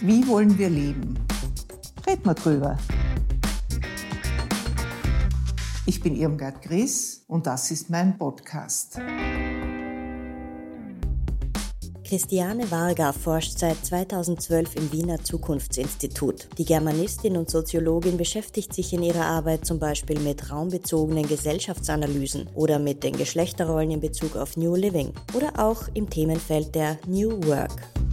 Wie wollen wir leben? Red mal drüber. Ich bin Irmgard Gries und das ist mein Podcast. Christiane Varga forscht seit 2012 im Wiener Zukunftsinstitut. Die Germanistin und Soziologin beschäftigt sich in ihrer Arbeit zum Beispiel mit raumbezogenen Gesellschaftsanalysen oder mit den Geschlechterrollen in Bezug auf New Living oder auch im Themenfeld der New Work.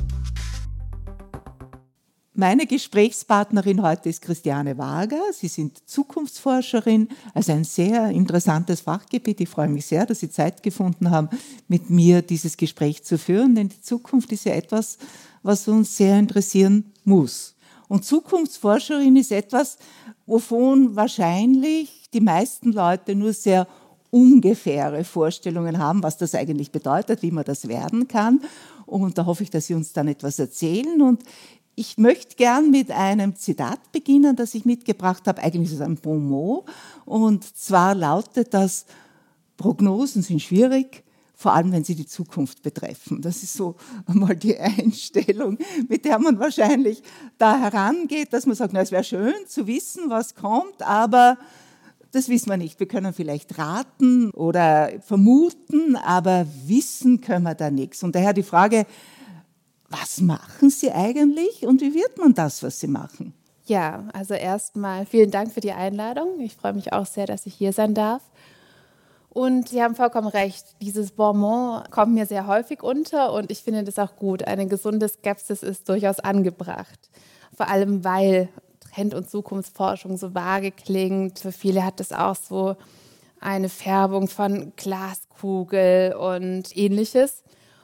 Meine Gesprächspartnerin heute ist Christiane Wager. Sie sind Zukunftsforscherin, also ein sehr interessantes Fachgebiet. Ich freue mich sehr, dass Sie Zeit gefunden haben, mit mir dieses Gespräch zu führen, denn die Zukunft ist ja etwas, was uns sehr interessieren muss. Und Zukunftsforscherin ist etwas, wovon wahrscheinlich die meisten Leute nur sehr ungefähre Vorstellungen haben, was das eigentlich bedeutet, wie man das werden kann. Und da hoffe ich, dass Sie uns dann etwas erzählen. Und ich möchte gern mit einem Zitat beginnen, das ich mitgebracht habe. Eigentlich ist es ein Bon mot. Und zwar lautet das, Prognosen sind schwierig, vor allem wenn sie die Zukunft betreffen. Das ist so einmal die Einstellung, mit der man wahrscheinlich da herangeht, dass man sagt, na, es wäre schön zu wissen, was kommt, aber das wissen wir nicht. Wir können vielleicht raten oder vermuten, aber wissen können wir da nichts. Und daher die Frage, was machen Sie eigentlich und wie wird man das, was Sie machen? Ja, also erstmal vielen Dank für die Einladung. Ich freue mich auch sehr, dass ich hier sein darf. Und Sie haben vollkommen recht, dieses Bonbon kommt mir sehr häufig unter und ich finde das auch gut. Eine gesunde Skepsis ist durchaus angebracht. Vor allem, weil Trend- und Zukunftsforschung so vage klingt. Für viele hat das auch so eine Färbung von Glaskugel und ähnliches.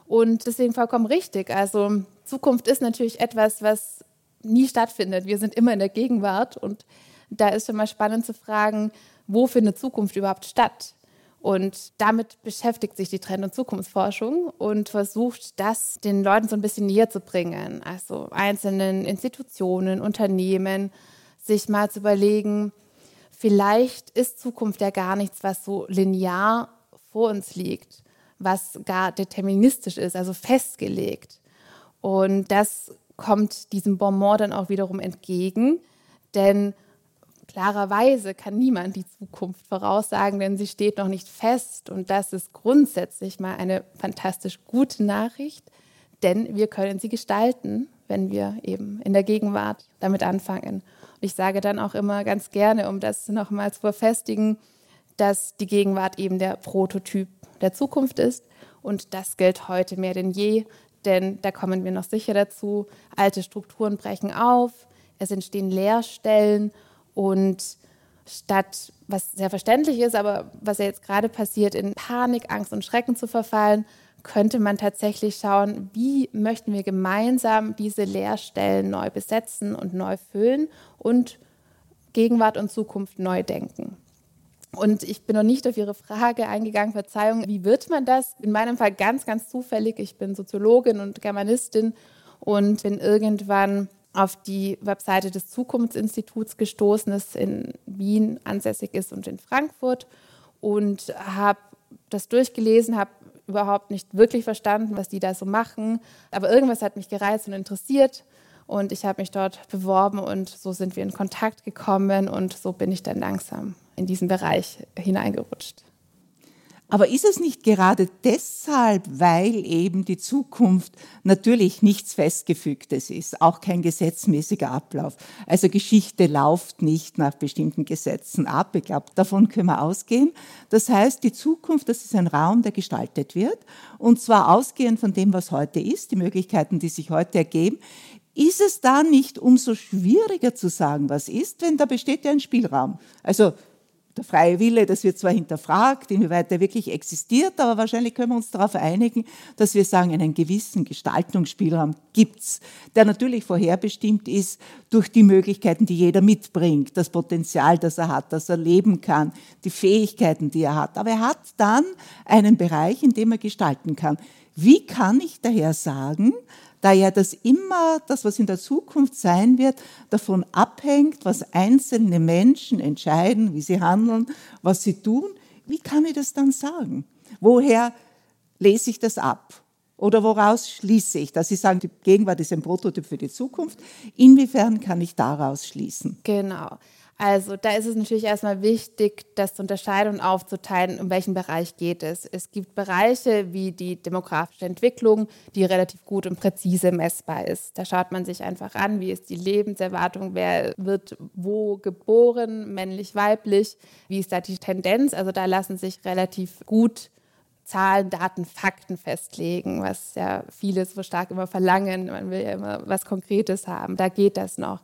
Und deswegen vollkommen richtig. Also Zukunft ist natürlich etwas, was nie stattfindet. Wir sind immer in der Gegenwart und da ist schon mal spannend zu fragen, wo findet Zukunft überhaupt statt? Und damit beschäftigt sich die Trend- und Zukunftsforschung und versucht, das den Leuten so ein bisschen näher zu bringen. Also einzelnen Institutionen, Unternehmen, sich mal zu überlegen, vielleicht ist Zukunft ja gar nichts, was so linear vor uns liegt, was gar deterministisch ist, also festgelegt. Und das kommt diesem Bonbon dann auch wiederum entgegen, denn klarerweise kann niemand die Zukunft voraussagen, denn sie steht noch nicht fest. Und das ist grundsätzlich mal eine fantastisch gute Nachricht, denn wir können sie gestalten, wenn wir eben in der Gegenwart damit anfangen. Und ich sage dann auch immer ganz gerne, um das nochmal zu verfestigen, dass die Gegenwart eben der Prototyp der Zukunft ist. Und das gilt heute mehr denn je, denn da kommen wir noch sicher dazu. Alte Strukturen brechen auf, es entstehen Leerstellen und statt, was sehr verständlich ist, aber was ja jetzt gerade passiert, in Panik, Angst und Schrecken zu verfallen, könnte man tatsächlich schauen, wie möchten wir gemeinsam diese Leerstellen neu besetzen und neu füllen und Gegenwart und Zukunft neu denken. Und ich bin noch nicht auf Ihre Frage eingegangen, Verzeihung, wie wird man das? In meinem Fall ganz, ganz zufällig. Ich bin Soziologin und Germanistin und bin irgendwann auf die Webseite des Zukunftsinstituts gestoßen, das in Wien ansässig ist und in Frankfurt und habe das durchgelesen, habe überhaupt nicht wirklich verstanden, was die da so machen, aber irgendwas hat mich gereizt und interessiert und ich habe mich dort beworben und so sind wir in Kontakt gekommen und so bin ich dann langsam in diesen Bereich hineingerutscht. Aber ist es nicht gerade deshalb, weil eben die Zukunft natürlich nichts Festgefügtes ist, auch kein gesetzmäßiger Ablauf? Also Geschichte läuft nicht nach bestimmten Gesetzen ab. Ich glaube, davon können wir ausgehen. Das heißt, die Zukunft, das ist ein Raum, der gestaltet wird. Und zwar ausgehend von dem, was heute ist, die Möglichkeiten, die sich heute ergeben ist es da nicht umso schwieriger zu sagen, was ist, wenn da besteht ja ein Spielraum. Also der freie Wille, das wird zwar hinterfragt, inwieweit der wirklich existiert, aber wahrscheinlich können wir uns darauf einigen, dass wir sagen, einen gewissen Gestaltungsspielraum gibt's, der natürlich vorherbestimmt ist durch die Möglichkeiten, die jeder mitbringt, das Potenzial, das er hat, das er leben kann, die Fähigkeiten, die er hat. Aber er hat dann einen Bereich, in dem er gestalten kann. Wie kann ich daher sagen, da ja das immer, das was in der Zukunft sein wird, davon abhängt, was einzelne Menschen entscheiden, wie sie handeln, was sie tun. Wie kann ich das dann sagen? Woher lese ich das ab? Oder woraus schließe ich? Dass Sie sagen, die Gegenwart ist ein Prototyp für die Zukunft. Inwiefern kann ich daraus schließen? Genau. Also da ist es natürlich erstmal wichtig, das zu unterscheiden und aufzuteilen, um welchen Bereich geht es. Es gibt Bereiche wie die demografische Entwicklung, die relativ gut und präzise messbar ist. Da schaut man sich einfach an, wie ist die Lebenserwartung, wer wird wo geboren, männlich, weiblich, wie ist da die Tendenz. Also da lassen sich relativ gut Zahlen, Daten, Fakten festlegen, was ja viele so stark immer verlangen. Man will ja immer was Konkretes haben. Da geht das noch.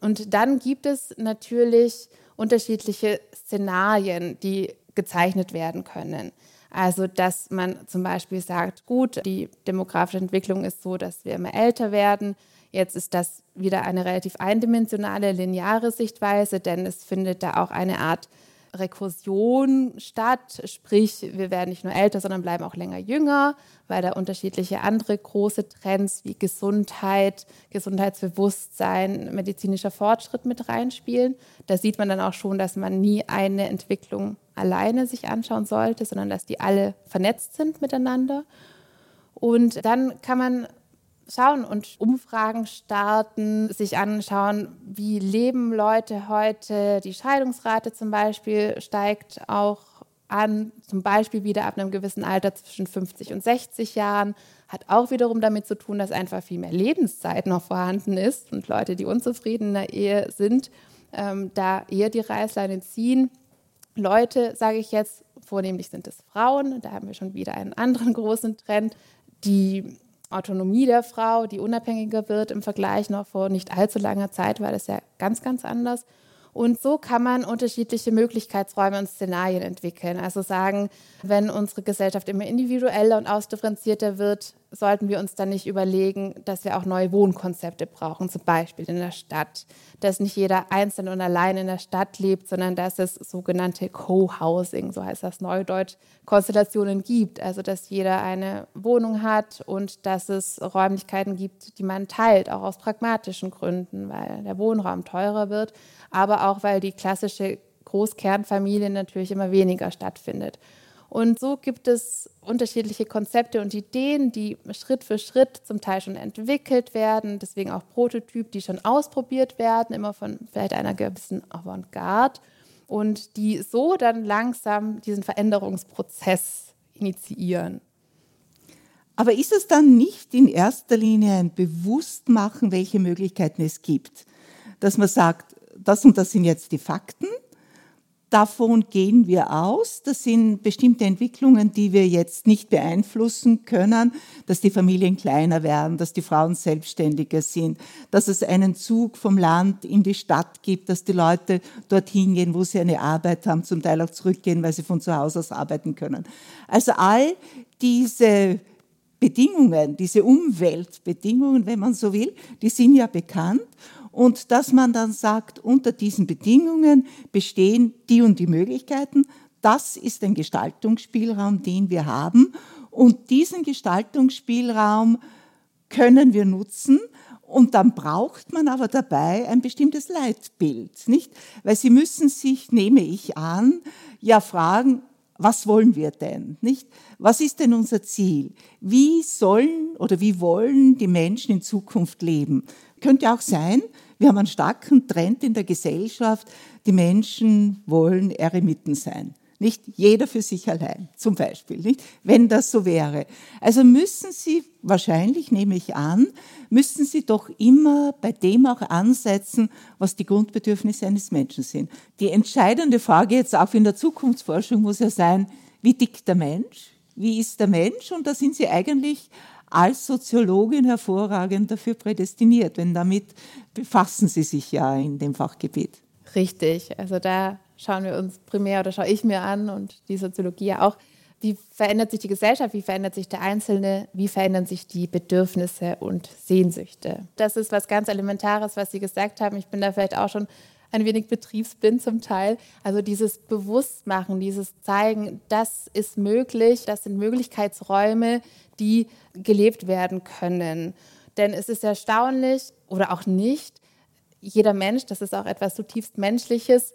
Und dann gibt es natürlich unterschiedliche Szenarien, die gezeichnet werden können. Also, dass man zum Beispiel sagt, gut, die demografische Entwicklung ist so, dass wir immer älter werden. Jetzt ist das wieder eine relativ eindimensionale, lineare Sichtweise, denn es findet da auch eine Art Rekursion statt, sprich wir werden nicht nur älter, sondern bleiben auch länger jünger, weil da unterschiedliche andere große Trends wie Gesundheit, Gesundheitsbewusstsein, medizinischer Fortschritt mit reinspielen. Da sieht man dann auch schon, dass man nie eine Entwicklung alleine sich anschauen sollte, sondern dass die alle vernetzt sind miteinander. Und dann kann man schauen und Umfragen starten, sich anschauen, wie leben Leute heute. Die Scheidungsrate zum Beispiel steigt auch an, zum Beispiel wieder ab einem gewissen Alter zwischen 50 und 60 Jahren. Hat auch wiederum damit zu tun, dass einfach viel mehr Lebenszeit noch vorhanden ist und Leute, die unzufrieden in der Ehe sind, ähm, da eher die Reißleine ziehen. Leute, sage ich jetzt, vornehmlich sind es Frauen, da haben wir schon wieder einen anderen großen Trend, die Autonomie der Frau, die unabhängiger wird im Vergleich noch vor nicht allzu langer Zeit, war das ja ganz, ganz anders. Und so kann man unterschiedliche Möglichkeitsräume und Szenarien entwickeln. Also sagen, wenn unsere Gesellschaft immer individueller und ausdifferenzierter wird, sollten wir uns dann nicht überlegen, dass wir auch neue Wohnkonzepte brauchen, zum Beispiel in der Stadt. Dass nicht jeder einzeln und allein in der Stadt lebt, sondern dass es sogenannte Co-Housing, so heißt das Neudeutsch, Konstellationen gibt. Also dass jeder eine Wohnung hat und dass es Räumlichkeiten gibt, die man teilt, auch aus pragmatischen Gründen, weil der Wohnraum teurer wird, aber auch weil die klassische Großkernfamilie natürlich immer weniger stattfindet. Und so gibt es unterschiedliche Konzepte und Ideen, die Schritt für Schritt zum Teil schon entwickelt werden, deswegen auch Prototyp, die schon ausprobiert werden, immer von vielleicht einer gewissen Avantgarde und die so dann langsam diesen Veränderungsprozess initiieren. Aber ist es dann nicht in erster Linie ein Bewusstmachen, welche Möglichkeiten es gibt? Dass man sagt, das und das sind jetzt die Fakten Davon gehen wir aus. Das sind bestimmte Entwicklungen, die wir jetzt nicht beeinflussen können, dass die Familien kleiner werden, dass die Frauen selbstständiger sind, dass es einen Zug vom Land in die Stadt gibt, dass die Leute dorthin gehen, wo sie eine Arbeit haben, zum Teil auch zurückgehen, weil sie von zu Hause aus arbeiten können. Also all diese Bedingungen, diese Umweltbedingungen, wenn man so will, die sind ja bekannt und dass man dann sagt, unter diesen Bedingungen bestehen die und die Möglichkeiten. Das ist ein Gestaltungsspielraum, den wir haben. Und diesen Gestaltungsspielraum können wir nutzen. Und dann braucht man aber dabei ein bestimmtes Leitbild, nicht? Weil Sie müssen sich, nehme ich an, ja fragen, was wollen wir denn, nicht? Was ist denn unser Ziel? Wie sollen oder wie wollen die Menschen in Zukunft leben? Könnte auch sein, wir haben einen starken Trend in der Gesellschaft, die Menschen wollen Eremiten sein. Nicht jeder für sich allein, zum Beispiel, nicht? Wenn das so wäre. Also müssen Sie, wahrscheinlich nehme ich an, müssen Sie doch immer bei dem auch ansetzen, was die Grundbedürfnisse eines Menschen sind. Die entscheidende Frage jetzt auch in der Zukunftsforschung muss ja sein, wie tickt der Mensch? Wie ist der Mensch? Und da sind Sie eigentlich als Soziologin hervorragend dafür prädestiniert, denn damit befassen Sie sich ja in dem Fachgebiet. Richtig, also da schauen wir uns primär oder schaue ich mir an und die Soziologie ja auch, wie verändert sich die Gesellschaft, wie verändert sich der Einzelne, wie verändern sich die Bedürfnisse und Sehnsüchte. Das ist was ganz Elementares, was Sie gesagt haben. Ich bin da vielleicht auch schon ein wenig betriebsblind zum Teil. Also dieses Bewusstmachen, dieses Zeigen, das ist möglich, das sind Möglichkeitsräume, die gelebt werden können. Denn es ist erstaunlich oder auch nicht, jeder Mensch, das ist auch etwas zutiefst Menschliches,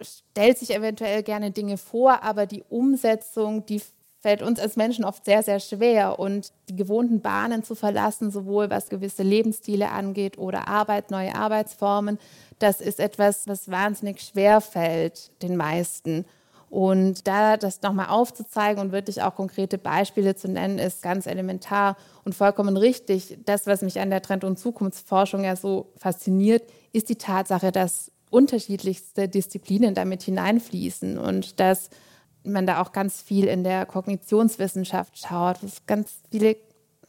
stellt sich eventuell gerne Dinge vor, aber die Umsetzung, die fällt uns als Menschen oft sehr, sehr schwer und die gewohnten Bahnen zu verlassen, sowohl was gewisse Lebensstile angeht oder Arbeit, neue Arbeitsformen, das ist etwas, was wahnsinnig schwer fällt den meisten. Und da das nochmal aufzuzeigen und wirklich auch konkrete Beispiele zu nennen, ist ganz elementar und vollkommen richtig. Das, was mich an der Trend- und Zukunftsforschung ja so fasziniert, ist die Tatsache, dass unterschiedlichste Disziplinen damit hineinfließen und dass man da auch ganz viel in der Kognitionswissenschaft schaut, wo es ganz viele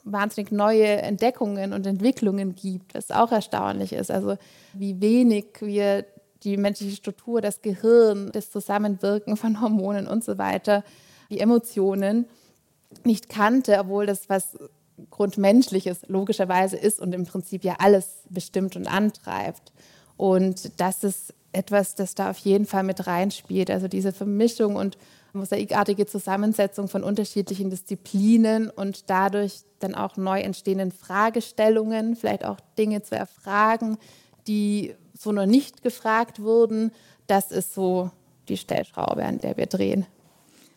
wahnsinnig neue Entdeckungen und Entwicklungen gibt, was auch erstaunlich ist. Also wie wenig wir die menschliche Struktur, das Gehirn, das Zusammenwirken von Hormonen und so weiter, die Emotionen nicht kannte, obwohl das was Grundmenschliches logischerweise ist und im Prinzip ja alles bestimmt und antreibt. Und das ist etwas, das da auf jeden Fall mit reinspielt. Also diese Vermischung und mosaikartige Zusammensetzung von unterschiedlichen Disziplinen und dadurch dann auch neu entstehenden Fragestellungen, vielleicht auch Dinge zu erfragen, die so noch nicht gefragt wurden. Das ist so die Stellschraube, an der wir drehen.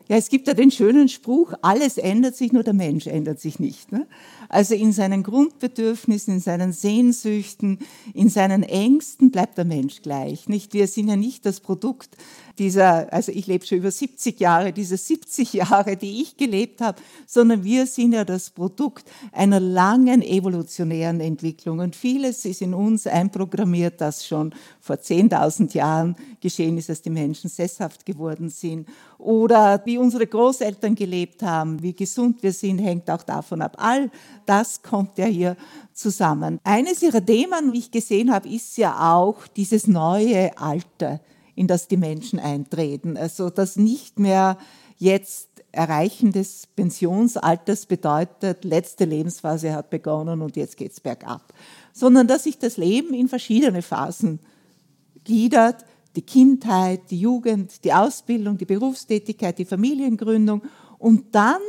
Ja, es gibt ja den schönen Spruch, alles ändert sich, nur der Mensch ändert sich nicht. Ne? Also in seinen Grundbedürfnissen, in seinen Sehnsüchten, in seinen Ängsten bleibt der Mensch gleich. Nicht? Wir sind ja nicht das Produkt dieser, also ich lebe schon über 70 Jahre, diese 70 Jahre, die ich gelebt habe, sondern wir sind ja das Produkt einer langen evolutionären Entwicklung. Und vieles ist in uns einprogrammiert, das schon vor 10.000 Jahren geschehen ist, als die Menschen sesshaft geworden sind. Oder wie unsere Großeltern gelebt haben, wie gesund wir sind, hängt auch davon ab. All das kommt ja hier zusammen. Eines ihrer Themen, wie ich gesehen habe, ist ja auch dieses neue Alter in das die Menschen eintreten. Also das nicht mehr jetzt Erreichen des Pensionsalters bedeutet, letzte Lebensphase hat begonnen und jetzt geht es bergab, sondern dass sich das Leben in verschiedene Phasen gliedert, die Kindheit, die Jugend, die Ausbildung, die Berufstätigkeit, die Familiengründung. Und dann,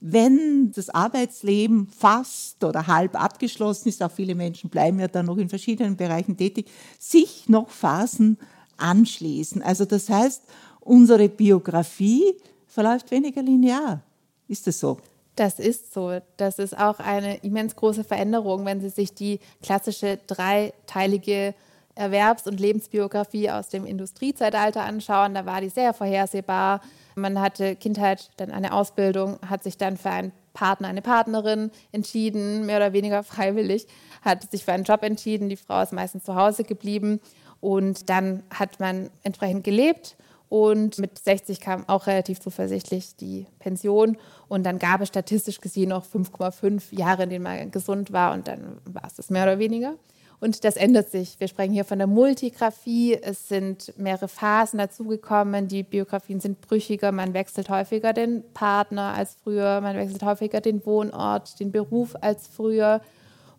wenn das Arbeitsleben fast oder halb abgeschlossen ist, auch viele Menschen bleiben ja dann noch in verschiedenen Bereichen tätig, sich noch Phasen anschließen. Also das heißt, unsere Biografie verläuft weniger linear. Ist das so? Das ist so. Das ist auch eine immens große Veränderung, wenn Sie sich die klassische dreiteilige Erwerbs- und Lebensbiografie aus dem Industriezeitalter anschauen. Da war die sehr vorhersehbar. Man hatte Kindheit, dann eine Ausbildung, hat sich dann für einen Partner, eine Partnerin entschieden, mehr oder weniger freiwillig, hat sich für einen Job entschieden. Die Frau ist meistens zu Hause geblieben und dann hat man entsprechend gelebt und mit 60 kam auch relativ zuversichtlich die Pension. Und dann gab es statistisch gesehen noch 5,5 Jahre, in denen man gesund war. Und dann war es das mehr oder weniger. Und das ändert sich. Wir sprechen hier von der Multigraphie. Es sind mehrere Phasen dazugekommen. Die Biografien sind brüchiger. Man wechselt häufiger den Partner als früher. Man wechselt häufiger den Wohnort, den Beruf als früher.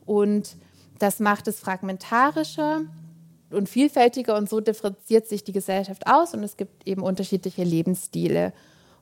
Und das macht es fragmentarischer und vielfältiger und so differenziert sich die Gesellschaft aus und es gibt eben unterschiedliche Lebensstile.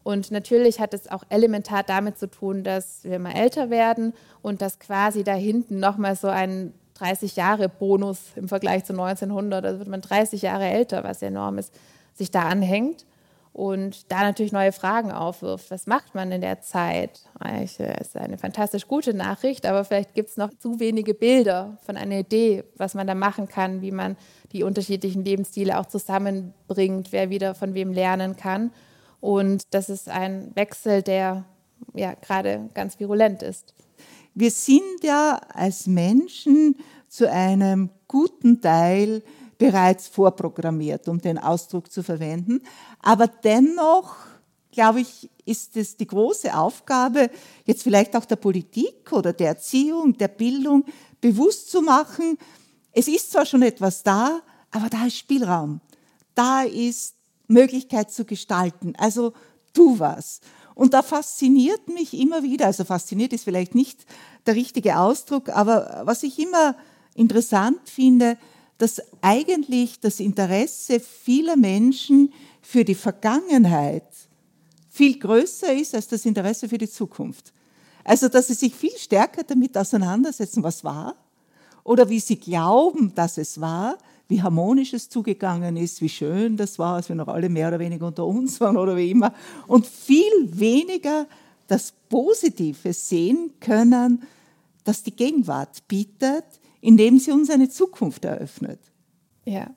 Und natürlich hat es auch elementar damit zu tun, dass wir mal älter werden und dass quasi da hinten nochmal so ein 30-Jahre-Bonus im Vergleich zu 1900, also wird man 30 Jahre älter, was enorm ist, sich da anhängt und da natürlich neue Fragen aufwirft. Was macht man in der Zeit? Eigentlich äh, ist eine fantastisch gute Nachricht, aber vielleicht gibt es noch zu wenige Bilder von einer Idee, was man da machen kann, wie man die unterschiedlichen Lebensstile auch zusammenbringt, wer wieder von wem lernen kann. Und das ist ein Wechsel, der ja gerade ganz virulent ist. Wir sind ja als Menschen zu einem guten Teil bereits vorprogrammiert, um den Ausdruck zu verwenden. Aber dennoch, glaube ich, ist es die große Aufgabe, jetzt vielleicht auch der Politik oder der Erziehung, der Bildung bewusst zu machen, es ist zwar schon etwas da, aber da ist Spielraum. Da ist Möglichkeit zu gestalten. Also tu was. Und da fasziniert mich immer wieder, also fasziniert ist vielleicht nicht der richtige Ausdruck, aber was ich immer interessant finde, dass eigentlich das Interesse vieler Menschen für die Vergangenheit viel größer ist als das Interesse für die Zukunft. Also, dass sie sich viel stärker damit auseinandersetzen, was war oder wie sie glauben, dass es war, wie harmonisch es zugegangen ist, wie schön das war, als wir noch alle mehr oder weniger unter uns waren oder wie immer. Und viel weniger, das Positive sehen können, das die Gegenwart bietet, indem sie uns eine Zukunft eröffnet. Ja.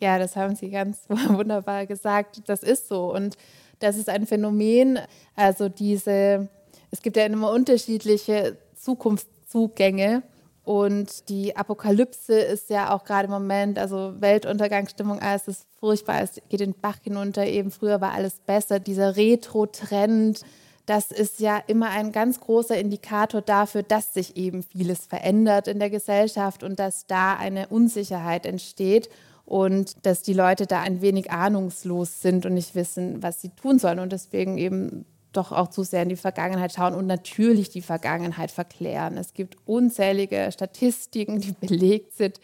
Ja, das haben Sie ganz wunderbar gesagt. Das ist so. Und das ist ein Phänomen, also diese, es gibt ja immer unterschiedliche Zukunftszugänge. Und die Apokalypse ist ja auch gerade im Moment, also Weltuntergangsstimmung, alles ist furchtbar, es geht den Bach hinunter. Eben früher war alles besser. Dieser Retro-Trend, das ist ja immer ein ganz großer Indikator dafür, dass sich eben vieles verändert in der Gesellschaft und dass da eine Unsicherheit entsteht und dass die Leute da ein wenig ahnungslos sind und nicht wissen, was sie tun sollen und deswegen eben doch auch zu sehr in die Vergangenheit schauen und natürlich die Vergangenheit verklären. Es gibt unzählige Statistiken, die belegt sind.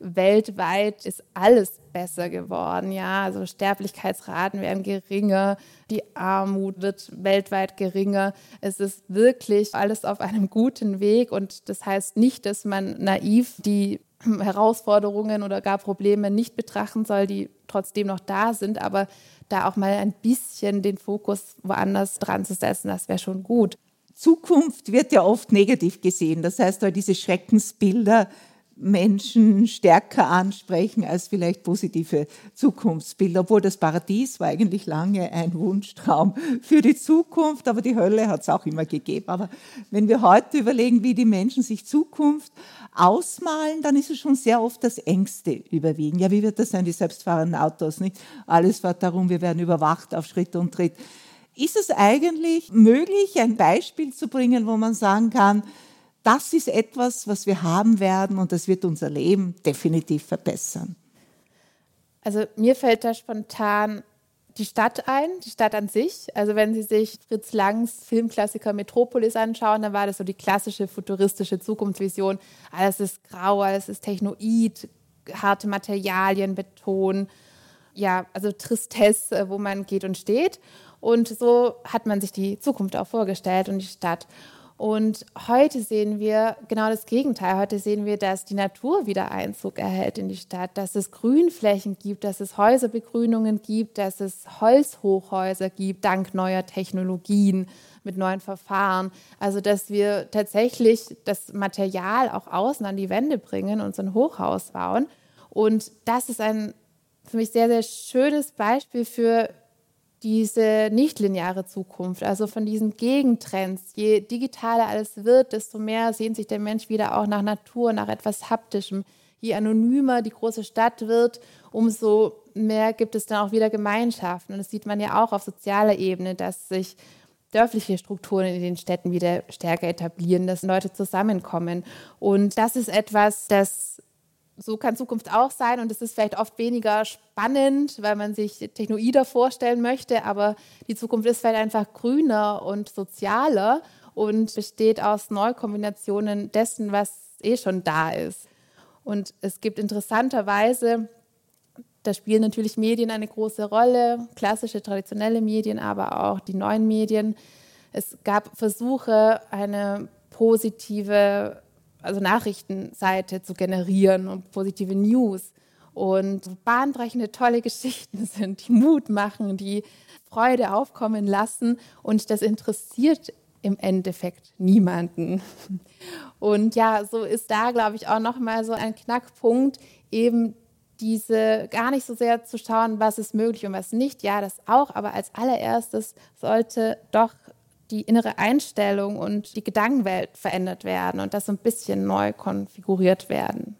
Weltweit ist alles besser geworden. Ja, also Sterblichkeitsraten werden geringer, die Armut wird weltweit geringer. Es ist wirklich alles auf einem guten Weg und das heißt nicht, dass man naiv die Herausforderungen oder gar Probleme nicht betrachten soll, die trotzdem noch da sind, aber da auch mal ein bisschen den Fokus woanders dran zu setzen, das wäre schon gut. Zukunft wird ja oft negativ gesehen. Das heißt, weil diese Schreckensbilder Menschen stärker ansprechen als vielleicht positive Zukunftsbilder, obwohl das Paradies war eigentlich lange ein Wunschtraum für die Zukunft, aber die Hölle hat es auch immer gegeben. Aber wenn wir heute überlegen, wie die Menschen sich Zukunft ausmalen, dann ist es schon sehr oft das Ängste überwiegen. Ja, wie wird das sein, die selbstfahrenden Autos, nicht? Alles fährt darum, wir werden überwacht auf Schritt und Tritt. Ist es eigentlich möglich, ein Beispiel zu bringen, wo man sagen kann, das ist etwas, was wir haben werden und das wird unser Leben definitiv verbessern. Also mir fällt da spontan die Stadt ein, die Stadt an sich. Also wenn Sie sich Fritz Langs Filmklassiker Metropolis anschauen, dann war das so die klassische futuristische Zukunftsvision. Alles ist grau, alles ist technoid, harte Materialien, Beton. Ja, also Tristesse, wo man geht und steht. Und so hat man sich die Zukunft auch vorgestellt und die Stadt. Und heute sehen wir genau das Gegenteil. Heute sehen wir, dass die Natur wieder Einzug erhält in die Stadt, dass es Grünflächen gibt, dass es Häuserbegrünungen gibt, dass es Holzhochhäuser gibt, dank neuer Technologien mit neuen Verfahren. Also, dass wir tatsächlich das Material auch außen an die Wände bringen und so ein Hochhaus bauen. Und das ist ein für mich sehr, sehr schönes Beispiel für diese nichtlineare Zukunft, also von diesen Gegentrends. Je digitaler alles wird, desto mehr sehnt sich der Mensch wieder auch nach Natur, nach etwas Haptischem. Je anonymer die große Stadt wird, umso mehr gibt es dann auch wieder Gemeinschaften. Und das sieht man ja auch auf sozialer Ebene, dass sich dörfliche Strukturen in den Städten wieder stärker etablieren, dass Leute zusammenkommen. Und das ist etwas, das so kann Zukunft auch sein und es ist vielleicht oft weniger spannend, weil man sich technoider vorstellen möchte, aber die Zukunft ist vielleicht einfach grüner und sozialer und besteht aus Neukombinationen dessen, was eh schon da ist. Und es gibt interessanterweise, da spielen natürlich Medien eine große Rolle, klassische, traditionelle Medien, aber auch die neuen Medien. Es gab Versuche, eine positive also Nachrichtenseite zu generieren und positive News und bahnbrechende, tolle Geschichten sind, die Mut machen, die Freude aufkommen lassen und das interessiert im Endeffekt niemanden. Und ja, so ist da, glaube ich, auch nochmal so ein Knackpunkt, eben diese gar nicht so sehr zu schauen, was ist möglich und was nicht. Ja, das auch, aber als allererstes sollte doch die innere Einstellung und die Gedankenwelt verändert werden und das so ein bisschen neu konfiguriert werden.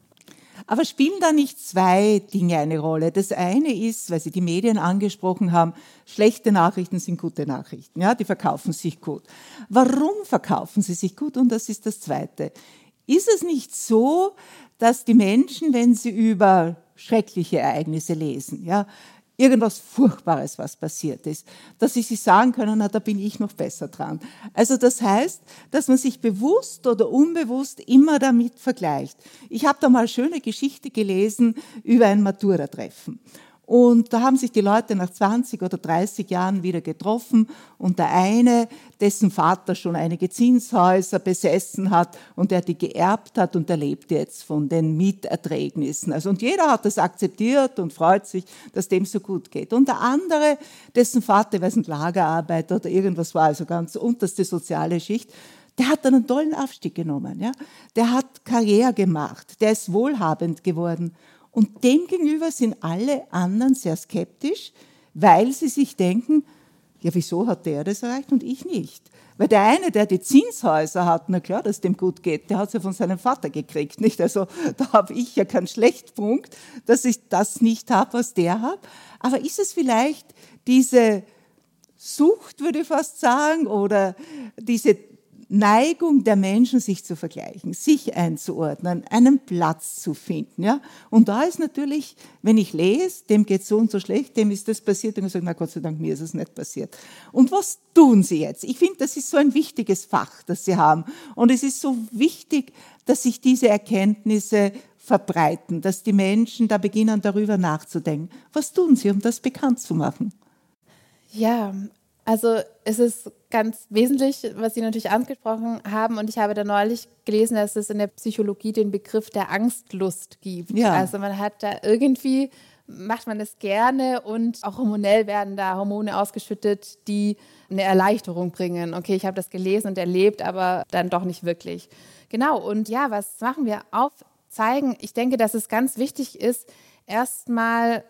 Aber spielen da nicht zwei Dinge eine Rolle? Das eine ist, weil Sie die Medien angesprochen haben, schlechte Nachrichten sind gute Nachrichten. Ja, die verkaufen sich gut. Warum verkaufen sie sich gut? Und das ist das zweite. Ist es nicht so, dass die Menschen, wenn sie über schreckliche Ereignisse lesen, ja, irgendwas Furchtbares, was passiert ist, dass sie sich sagen können, na, da bin ich noch besser dran. Also das heißt, dass man sich bewusst oder unbewusst immer damit vergleicht. Ich habe da mal eine schöne Geschichte gelesen über ein Matura-Treffen. Und da haben sich die Leute nach 20 oder 30 Jahren wieder getroffen und der eine, dessen Vater schon einige Zinshäuser besessen hat und der die geerbt hat und der lebt jetzt von den Mieterträgnissen. Also, und jeder hat das akzeptiert und freut sich, dass dem so gut geht. Und der andere, dessen Vater, weiß ein Lagerarbeiter oder irgendwas war, also ganz unterste soziale Schicht, der hat einen tollen Aufstieg genommen. Ja? Der hat Karriere gemacht, der ist wohlhabend geworden. Und demgegenüber sind alle anderen sehr skeptisch, weil sie sich denken, ja, wieso hat der das erreicht und ich nicht? Weil der eine, der die Zinshäuser hat, na klar, dass dem gut geht, der hat es ja von seinem Vater gekriegt, nicht? Also da habe ich ja keinen Schlechtpunkt, dass ich das nicht habe, was der hat. Aber ist es vielleicht diese Sucht, würde ich fast sagen, oder diese Neigung der Menschen, sich zu vergleichen, sich einzuordnen, einen Platz zu finden. Ja? Und da ist natürlich, wenn ich lese, dem geht so und so schlecht, dem ist das passiert, und ich sage, na Gott sei Dank, mir ist es nicht passiert. Und was tun sie jetzt? Ich finde, das ist so ein wichtiges Fach, das sie haben. Und es ist so wichtig, dass sich diese Erkenntnisse verbreiten, dass die Menschen da beginnen, darüber nachzudenken. Was tun sie, um das bekannt zu machen? Ja, also es ist ganz wesentlich, was Sie natürlich angesprochen haben. Und ich habe da neulich gelesen, dass es in der Psychologie den Begriff der Angstlust gibt. Ja. Also man hat da irgendwie, macht man es gerne und auch hormonell werden da Hormone ausgeschüttet, die eine Erleichterung bringen. Okay, ich habe das gelesen und erlebt, aber dann doch nicht wirklich. Genau, und ja, was machen wir? Aufzeigen. Ich denke, dass es ganz wichtig ist, erstmal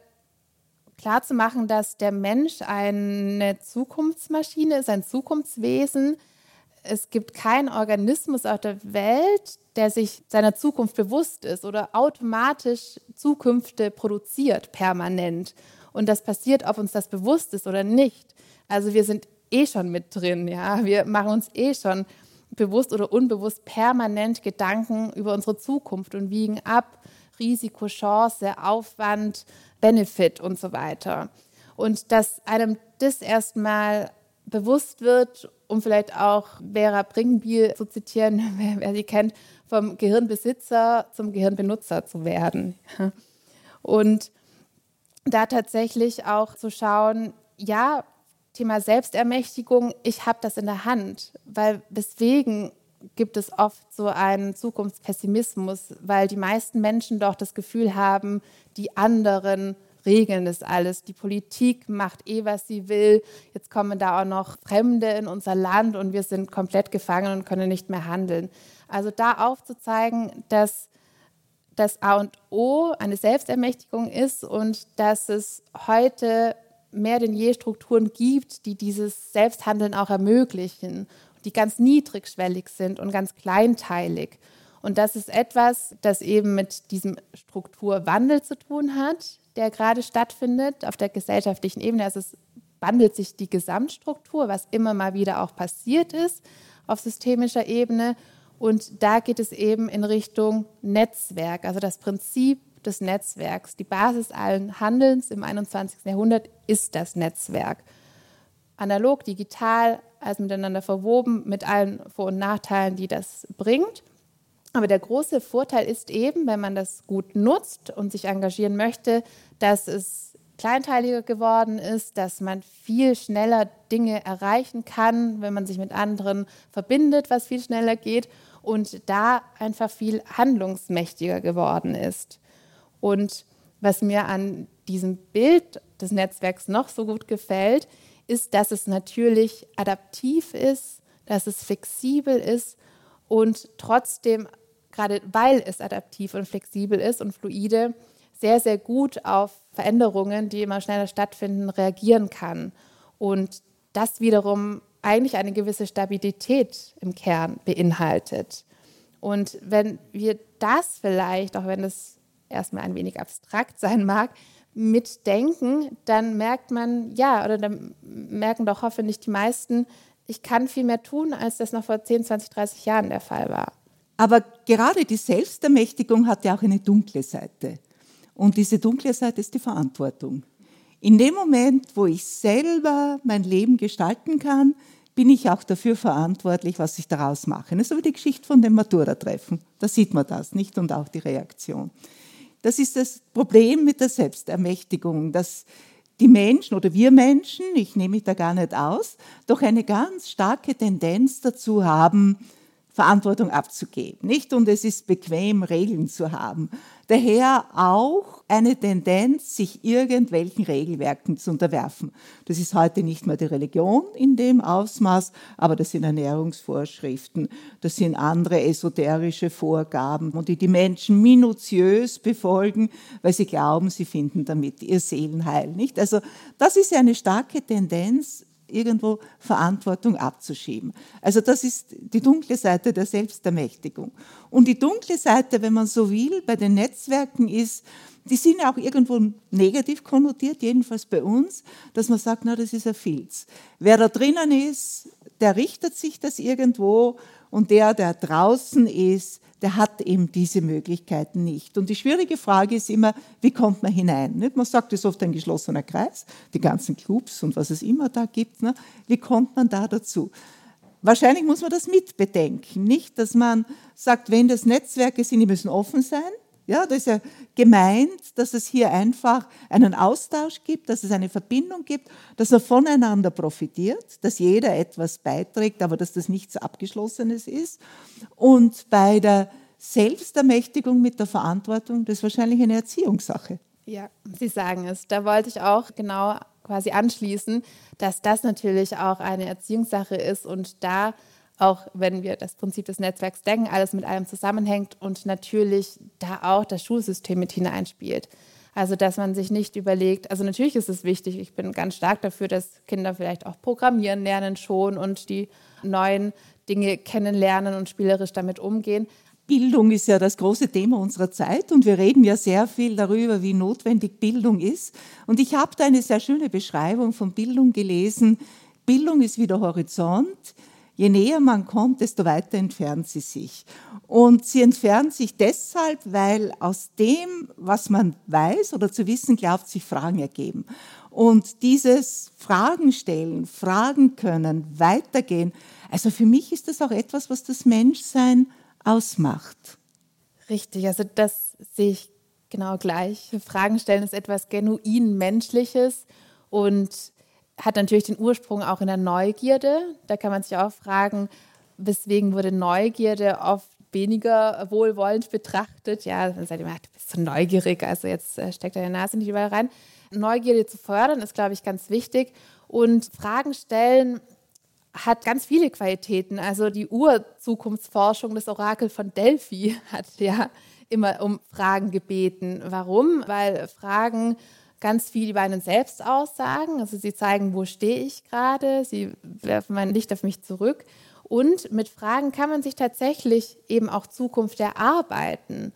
klarzumachen, dass der Mensch eine Zukunftsmaschine ist, ein Zukunftswesen. Es gibt keinen Organismus auf der Welt, der sich seiner Zukunft bewusst ist oder automatisch Zukünfte produziert, permanent. Und das passiert, ob uns das bewusst ist oder nicht. Also wir sind eh schon mit drin, ja. Wir machen uns eh schon bewusst oder unbewusst permanent Gedanken über unsere Zukunft und wiegen ab Risiko, Chance, Aufwand, Benefit und so weiter. Und dass einem das erstmal bewusst wird, um vielleicht auch Vera Bringenbiel zu zitieren, wer, wer, sie kennt, vom Gehirnbesitzer zum Gehirnbenutzer zu werden. Und da tatsächlich auch zu schauen, ja, Thema Selbstermächtigung, ich habe das in der Hand, weil weswegen gibt es oft so einen Zukunftspessimismus, weil die meisten Menschen doch das Gefühl haben, die anderen regeln das alles. Die Politik macht eh, was sie will. Jetzt kommen da auch noch Fremde in unser Land und wir sind komplett gefangen und können nicht mehr handeln. Also da aufzuzeigen, dass das A und O eine Selbstermächtigung ist und dass es heute mehr denn je Strukturen gibt, die dieses Selbsthandeln auch ermöglichen die ganz niedrigschwellig sind und ganz kleinteilig. Und das ist etwas, das eben mit diesem Strukturwandel zu tun hat, der gerade stattfindet auf der gesellschaftlichen Ebene. Also es wandelt sich die Gesamtstruktur, was immer mal wieder auch passiert ist auf systemischer Ebene. Und da geht es eben in Richtung Netzwerk, also das Prinzip des Netzwerks. Die Basis allen Handelns im 21. Jahrhundert ist das Netzwerk. Analog, digital, also miteinander verwoben mit allen Vor- und Nachteilen, die das bringt. Aber der große Vorteil ist eben, wenn man das gut nutzt und sich engagieren möchte, dass es kleinteiliger geworden ist, dass man viel schneller Dinge erreichen kann, wenn man sich mit anderen verbindet, was viel schneller geht und da einfach viel handlungsmächtiger geworden ist. Und was mir an diesem Bild des Netzwerks noch so gut gefällt, ist, dass es natürlich adaptiv ist, dass es flexibel ist und trotzdem, gerade weil es adaptiv und flexibel ist und fluide, sehr, sehr gut auf Veränderungen, die immer schneller stattfinden, reagieren kann. Und das wiederum eigentlich eine gewisse Stabilität im Kern beinhaltet. Und wenn wir das vielleicht, auch wenn es erstmal ein wenig abstrakt sein mag, mitdenken, dann merkt man, ja, oder dann merken doch hoffentlich die meisten, ich kann viel mehr tun, als das noch vor 10, 20, 30 Jahren der Fall war. Aber gerade die Selbstermächtigung hat ja auch eine dunkle Seite. Und diese dunkle Seite ist die Verantwortung. In dem Moment, wo ich selber mein Leben gestalten kann, bin ich auch dafür verantwortlich, was ich daraus mache. Das ist aber die Geschichte von dem Matura-Treffen. Da sieht man das nicht und auch die Reaktion. Das ist das Problem mit der Selbstermächtigung, dass die Menschen oder wir Menschen, ich nehme mich da gar nicht aus, doch eine ganz starke Tendenz dazu haben, Verantwortung abzugeben, nicht? Und es ist bequem, Regeln zu haben. Daher auch eine Tendenz, sich irgendwelchen Regelwerken zu unterwerfen. Das ist heute nicht mehr die Religion in dem Ausmaß, aber das sind Ernährungsvorschriften, das sind andere esoterische Vorgaben und die die Menschen minutiös befolgen, weil sie glauben, sie finden damit ihr Seelenheil, nicht? Also das ist eine starke Tendenz, irgendwo Verantwortung abzuschieben. Also das ist die dunkle Seite der Selbstermächtigung. Und die dunkle Seite, wenn man so will, bei den Netzwerken ist, die sind auch irgendwo negativ konnotiert, jedenfalls bei uns, dass man sagt, na, das ist ein Filz. Wer da drinnen ist, der richtet sich das irgendwo und der, der draußen ist, der hat eben diese Möglichkeiten nicht. Und die schwierige Frage ist immer, wie kommt man hinein? Man sagt, es ist oft ein geschlossener Kreis, die ganzen Clubs und was es immer da gibt. Wie kommt man da dazu? Wahrscheinlich muss man das mitbedenken, nicht, dass man sagt, wenn das Netzwerke sind, die müssen offen sein, ja, das ist ja gemeint, dass es hier einfach einen Austausch gibt, dass es eine Verbindung gibt, dass er voneinander profitiert, dass jeder etwas beiträgt, aber dass das nichts Abgeschlossenes ist. Und bei der Selbstermächtigung mit der Verantwortung, das ist wahrscheinlich eine Erziehungssache. Ja, Sie sagen es. Da wollte ich auch genau quasi anschließen, dass das natürlich auch eine Erziehungssache ist und da auch wenn wir das Prinzip des Netzwerks denken, alles mit allem zusammenhängt und natürlich da auch das Schulsystem mit hineinspielt. Also, dass man sich nicht überlegt, also natürlich ist es wichtig, ich bin ganz stark dafür, dass Kinder vielleicht auch programmieren lernen schon und die neuen Dinge kennenlernen und spielerisch damit umgehen. Bildung ist ja das große Thema unserer Zeit und wir reden ja sehr viel darüber, wie notwendig Bildung ist. Und ich habe da eine sehr schöne Beschreibung von Bildung gelesen. Bildung ist wie der Horizont. Je näher man kommt, desto weiter entfernt sie sich. Und sie entfernt sich deshalb, weil aus dem, was man weiß oder zu wissen glaubt, sich Fragen ergeben. Und dieses Fragen stellen, Fragen können, weitergehen, also für mich ist das auch etwas, was das Menschsein ausmacht. Richtig, also das sehe ich genau gleich. Fragen stellen ist etwas genuin Menschliches und hat natürlich den Ursprung auch in der Neugierde. Da kann man sich auch fragen, weswegen wurde Neugierde oft weniger wohlwollend betrachtet. Ja, dann sagt immer, du bist so neugierig, also jetzt äh, steckt deine Nase nicht überall rein. Neugierde zu fördern ist, glaube ich, ganz wichtig. Und Fragen stellen hat ganz viele Qualitäten. Also die Urzukunftsforschung, das Orakel von Delphi, hat ja immer um Fragen gebeten. Warum? Weil Fragen ganz viel über einen selbst aussagen. Also sie zeigen, wo stehe ich gerade, sie werfen mein Licht auf mich zurück. Und mit Fragen kann man sich tatsächlich eben auch Zukunft erarbeiten.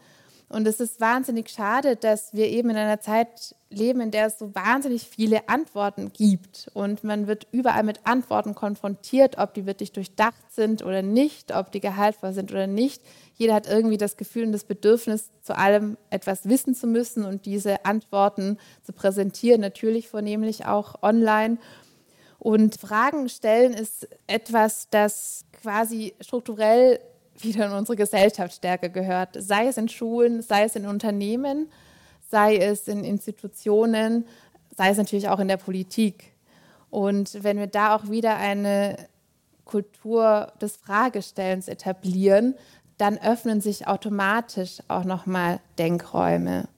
Und es ist wahnsinnig schade, dass wir eben in einer Zeit leben, in der es so wahnsinnig viele Antworten gibt. Und man wird überall mit Antworten konfrontiert, ob die wirklich durchdacht sind oder nicht, ob die gehaltvoll sind oder nicht. Jeder hat irgendwie das Gefühl und das Bedürfnis, zu allem etwas wissen zu müssen und diese Antworten zu präsentieren, natürlich vornehmlich auch online. Und Fragen stellen ist etwas, das quasi strukturell wieder in unsere Gesellschaft stärker gehört, sei es in Schulen, sei es in Unternehmen, sei es in Institutionen, sei es natürlich auch in der Politik. Und wenn wir da auch wieder eine Kultur des Fragestellens etablieren, dann öffnen sich automatisch auch nochmal Denkräume.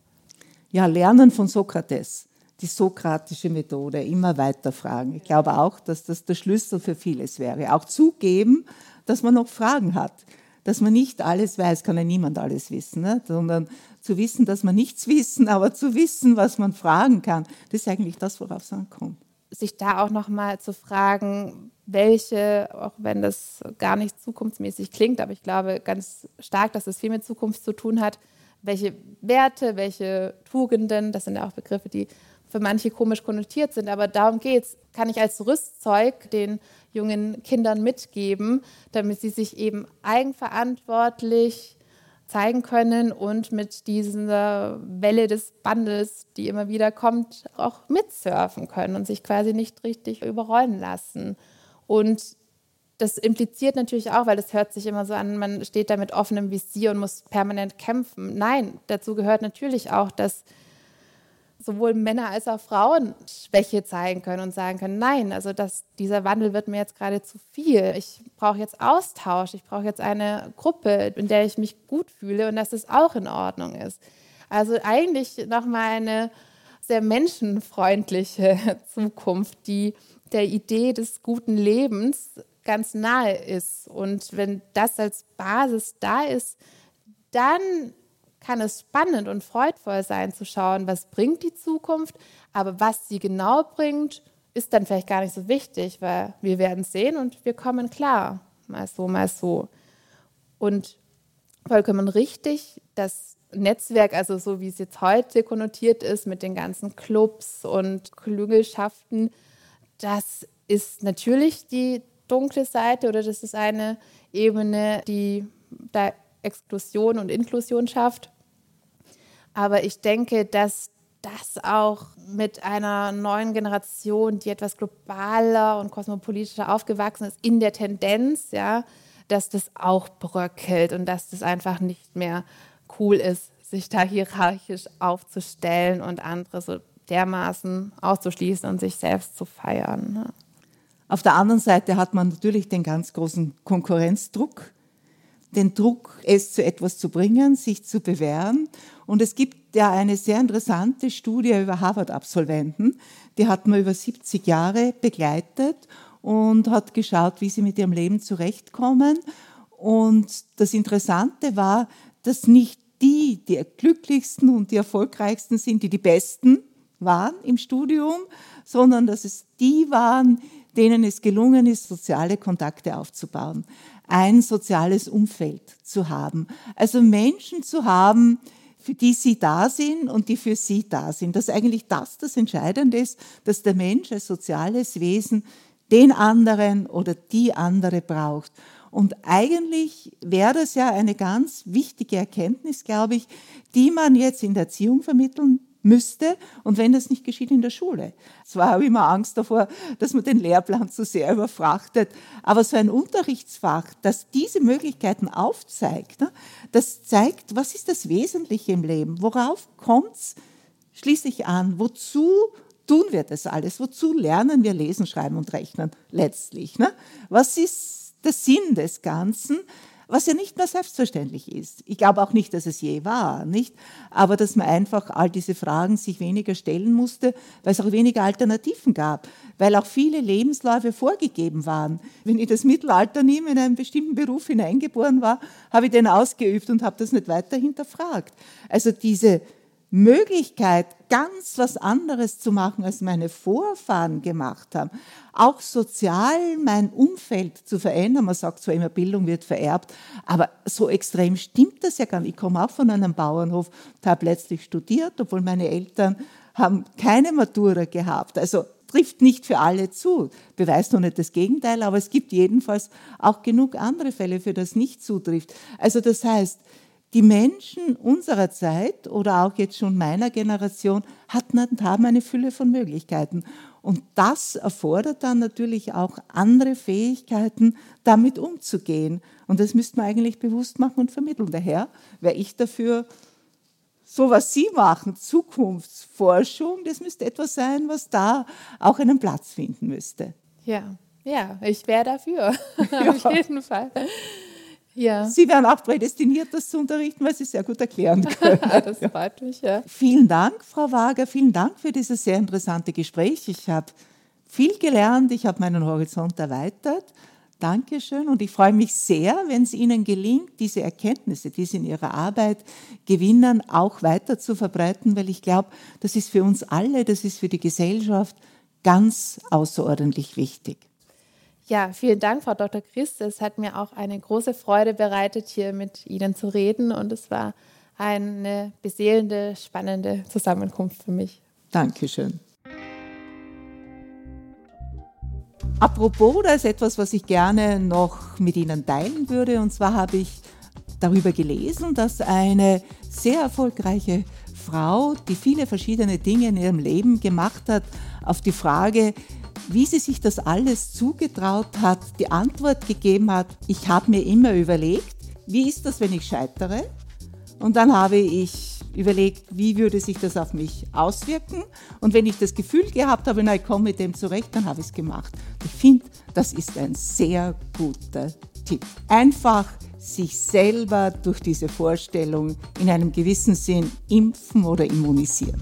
Ja, lernen von Sokrates, die sokratische Methode, immer weiter fragen. Ich glaube auch, dass das der Schlüssel für vieles wäre. Auch zugeben, dass man noch Fragen hat dass man nicht alles weiß, kann ja niemand alles wissen, ne? sondern zu wissen, dass man nichts wissen, aber zu wissen, was man fragen kann, das ist eigentlich das, worauf es ankommt. Sich da auch nochmal zu fragen, welche, auch wenn das gar nicht zukunftsmäßig klingt, aber ich glaube ganz stark, dass es viel mit Zukunft zu tun hat, welche Werte, welche Tugenden, das sind ja auch Begriffe, die für manche komisch konnotiert sind, aber darum geht es, kann ich als Rüstzeug den jungen Kindern mitgeben, damit sie sich eben eigenverantwortlich zeigen können und mit dieser Welle des Bandes, die immer wieder kommt, auch mitsurfen können und sich quasi nicht richtig überrollen lassen. Und das impliziert natürlich auch, weil das hört sich immer so an, man steht da mit offenem Visier und muss permanent kämpfen. Nein, dazu gehört natürlich auch, dass sowohl Männer als auch Frauen Schwäche zeigen können und sagen können, nein, also das, dieser Wandel wird mir jetzt gerade zu viel. Ich brauche jetzt Austausch, ich brauche jetzt eine Gruppe, in der ich mich gut fühle und dass es auch in Ordnung ist. Also eigentlich nochmal eine sehr menschenfreundliche Zukunft, die der Idee des guten Lebens ganz nahe ist. Und wenn das als Basis da ist, dann kann es spannend und freudvoll sein zu schauen, was bringt die Zukunft, aber was sie genau bringt, ist dann vielleicht gar nicht so wichtig, weil wir werden sehen und wir kommen klar, mal so, mal so. Und vollkommen richtig, das Netzwerk, also so wie es jetzt heute konnotiert ist mit den ganzen Clubs und Klüngelschaften, das ist natürlich die dunkle Seite oder das ist eine Ebene, die da Exklusion und Inklusion schafft. Aber ich denke, dass das auch mit einer neuen Generation, die etwas globaler und kosmopolitischer aufgewachsen ist, in der Tendenz, ja, dass das auch bröckelt und dass das einfach nicht mehr cool ist, sich da hierarchisch aufzustellen und andere so dermaßen auszuschließen und sich selbst zu feiern. Ne? Auf der anderen Seite hat man natürlich den ganz großen Konkurrenzdruck, den Druck, es zu etwas zu bringen, sich zu bewähren. Und es gibt ja eine sehr interessante Studie über Harvard-Absolventen, die hat man über 70 Jahre begleitet und hat geschaut, wie sie mit ihrem Leben zurechtkommen. Und das Interessante war, dass nicht die, die glücklichsten und die erfolgreichsten sind, die die Besten waren im Studium, sondern dass es die waren, denen es gelungen ist, soziale Kontakte aufzubauen, ein soziales Umfeld zu haben. Also Menschen zu haben, für die sie da sind und die für sie da sind. Dass eigentlich das das Entscheidende ist, dass der Mensch als soziales Wesen den anderen oder die andere braucht. Und eigentlich wäre das ja eine ganz wichtige Erkenntnis, glaube ich, die man jetzt in der Erziehung vermitteln müsste und wenn das nicht geschieht in der Schule. Zwar habe ich immer Angst davor, dass man den Lehrplan zu sehr überfrachtet, aber so ein Unterrichtsfach, das diese Möglichkeiten aufzeigt, ne, das zeigt, was ist das Wesentliche im Leben, worauf kommt es schließlich an, wozu tun wir das alles, wozu lernen wir lesen, schreiben und rechnen letztlich. Ne? Was ist der Sinn des Ganzen? Was ja nicht mehr selbstverständlich ist. Ich glaube auch nicht, dass es je war, nicht? Aber dass man einfach all diese Fragen sich weniger stellen musste, weil es auch weniger Alternativen gab, weil auch viele Lebensläufe vorgegeben waren. Wenn ich das Mittelalter nehme, in einen bestimmten Beruf hineingeboren war, habe ich den ausgeübt und habe das nicht weiter hinterfragt. Also diese Möglichkeit, ganz was anderes zu machen, als meine Vorfahren gemacht haben. Auch sozial mein Umfeld zu verändern. Man sagt zwar immer, Bildung wird vererbt, aber so extrem stimmt das ja gar nicht. Ich komme auch von einem Bauernhof und habe letztlich studiert, obwohl meine Eltern haben keine Matura gehabt. Also trifft nicht für alle zu. Beweist noch nicht das Gegenteil, aber es gibt jedenfalls auch genug andere Fälle, für das nicht zutrifft. Also das heißt, die Menschen unserer Zeit oder auch jetzt schon meiner Generation hatten und haben eine Fülle von Möglichkeiten. Und das erfordert dann natürlich auch andere Fähigkeiten, damit umzugehen. Und das müsste man eigentlich bewusst machen und vermitteln. Daher wäre ich dafür, so was Sie machen, Zukunftsforschung, das müsste etwas sein, was da auch einen Platz finden müsste. Ja, ja, ich wäre dafür. Auf jeden Fall. Ja. Sie wären auch prädestiniert, das zu unterrichten, weil Sie sehr gut erklären können. das freut mich, ja. Vielen Dank, Frau Wager. Vielen Dank für dieses sehr interessante Gespräch. Ich habe viel gelernt, ich habe meinen Horizont erweitert. Dankeschön und ich freue mich sehr, wenn es Ihnen gelingt, diese Erkenntnisse, die Sie in Ihrer Arbeit gewinnen, auch weiter zu verbreiten, weil ich glaube, das ist für uns alle, das ist für die Gesellschaft ganz außerordentlich wichtig. Ja, vielen Dank, Frau Dr. Christ. Es hat mir auch eine große Freude bereitet, hier mit Ihnen zu reden und es war eine beseelende, spannende Zusammenkunft für mich. Dankeschön. Apropos, da ist etwas, was ich gerne noch mit Ihnen teilen würde. Und zwar habe ich darüber gelesen, dass eine sehr erfolgreiche Frau, die viele verschiedene Dinge in ihrem Leben gemacht hat, auf die Frage, wie sie sich das alles zugetraut hat, die Antwort gegeben hat, ich habe mir immer überlegt, wie ist das, wenn ich scheitere? Und dann habe ich überlegt, wie würde sich das auf mich auswirken. Und wenn ich das Gefühl gehabt habe, na, ich komme mit dem zurecht, dann habe ich es gemacht. Ich finde, das ist ein sehr guter Tipp. Einfach sich selber durch diese Vorstellung in einem gewissen Sinn impfen oder immunisieren.